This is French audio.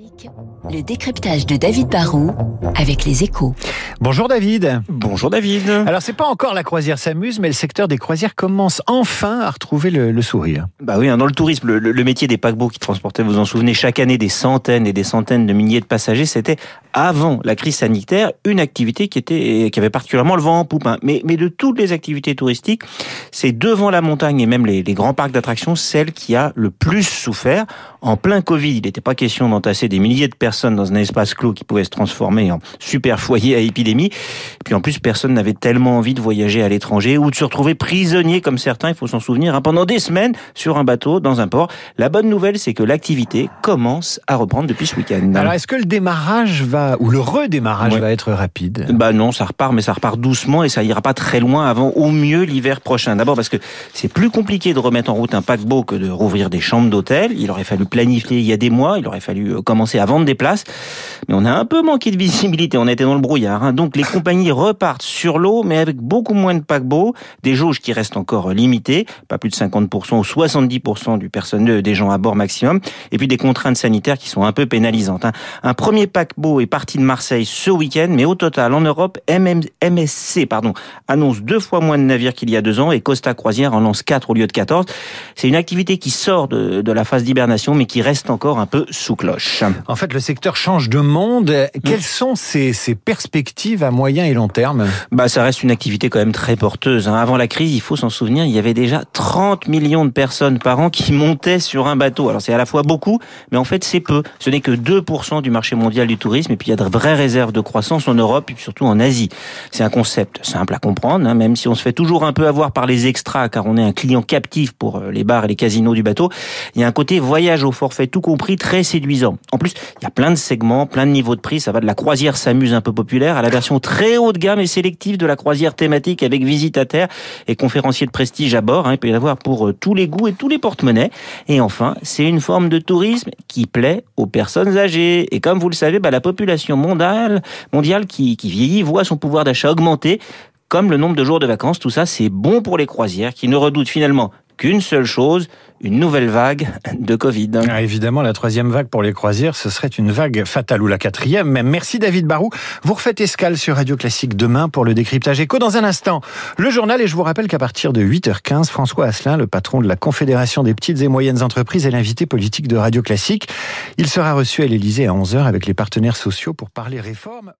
Classique, le décryptage de David Barrault avec les échos. Bonjour David. Bonjour David. Alors c'est pas encore la croisière s'amuse, mais le secteur des croisières commence enfin à retrouver le, le sourire. Bah oui, hein, dans le tourisme, le, le, métier des paquebots qui transportaient, vous en souvenez, chaque année des centaines et des centaines de milliers de passagers, c'était avant la crise sanitaire une activité qui était qui avait particulièrement le vent en poupe. Hein. Mais, mais de toutes les activités touristiques, c'est devant la montagne et même les, grands parcs d'attractions celle qui a le plus souffert. En plein Covid, il n'était pas question d'entasser des milliers de personnes dans un espace clos qui pouvait se transformer en super foyer à épidémie. Puis en plus, personne n'avait tellement envie de voyager à l'étranger ou de se retrouver prisonnier comme certains, il faut s'en souvenir, hein, pendant des semaines sur un bateau dans un port. La bonne nouvelle, c'est que l'activité commence à reprendre depuis ce week-end. Alors est-ce que le démarrage va ou le redémarrage va être rapide Bah non, ça repart, mais ça repart doucement et ça ira pas très loin avant au mieux l'hiver prochain. D'abord parce que c'est plus compliqué de remettre en route un paquebot que de rouvrir des chambres d'hôtel. Il aurait fallu planifier il y a des mois, il aurait fallu euh, commencer à vendre des places, mais on a un peu manqué de visibilité, on était dans le brouillard. Hein. Donc les compagnies repartent sur l'eau, mais avec beaucoup moins de paquebots, des jauges qui restent encore limitées, pas plus de 50% ou 70% du personnel des gens à bord maximum, et puis des contraintes sanitaires qui sont un peu pénalisantes. Hein. Un premier paquebot est parti de Marseille ce week-end, mais au total en Europe, MSC pardon, annonce deux fois moins de navires qu'il y a deux ans et Costa Croisière en lance quatre au lieu de 14. C'est une activité qui sort de, de la phase d'hibernation, mais qui reste encore un peu sous cloche. En fait, le secteur change de monde. Quelles sont ses, perspectives à moyen et long terme? Bah, ça reste une activité quand même très porteuse. Hein. Avant la crise, il faut s'en souvenir, il y avait déjà 30 millions de personnes par an qui montaient sur un bateau. Alors c'est à la fois beaucoup, mais en fait c'est peu. Ce n'est que 2% du marché mondial du tourisme. Puis il y a de vraies réserves de croissance en Europe et surtout en Asie. C'est un concept simple à comprendre, hein, même si on se fait toujours un peu avoir par les extras, car on est un client captif pour euh, les bars et les casinos du bateau. Il y a un côté voyage au forfait tout compris très séduisant. En plus, il y a plein de segments, plein de niveaux de prix. Ça va de la croisière s'amuse un peu populaire à la version très haut de gamme et sélective de la croisière thématique avec visite à terre et conférencier de prestige à bord. Hein. Il peut y en avoir pour euh, tous les goûts et tous les porte-monnaies. Et enfin, c'est une forme de tourisme qui plaît aux personnes âgées. Et comme vous le savez, bah, la population mondiale, qui vieillit voit son pouvoir d'achat augmenter comme le nombre de jours de vacances. Tout ça, c'est bon pour les croisières qui ne redoutent finalement qu'une seule chose, une nouvelle vague de Covid. Ah, évidemment, la troisième vague pour les croisières, ce serait une vague fatale ou la quatrième. Même. Merci David Barou. Vous refaites escale sur Radio Classique demain pour le décryptage éco. Dans un instant, le journal et je vous rappelle qu'à partir de 8h15, François Asselin, le patron de la Confédération des petites et moyennes entreprises, est l'invité politique de Radio Classique. Il sera reçu à l'Elysée à 11h avec les partenaires sociaux pour parler réforme.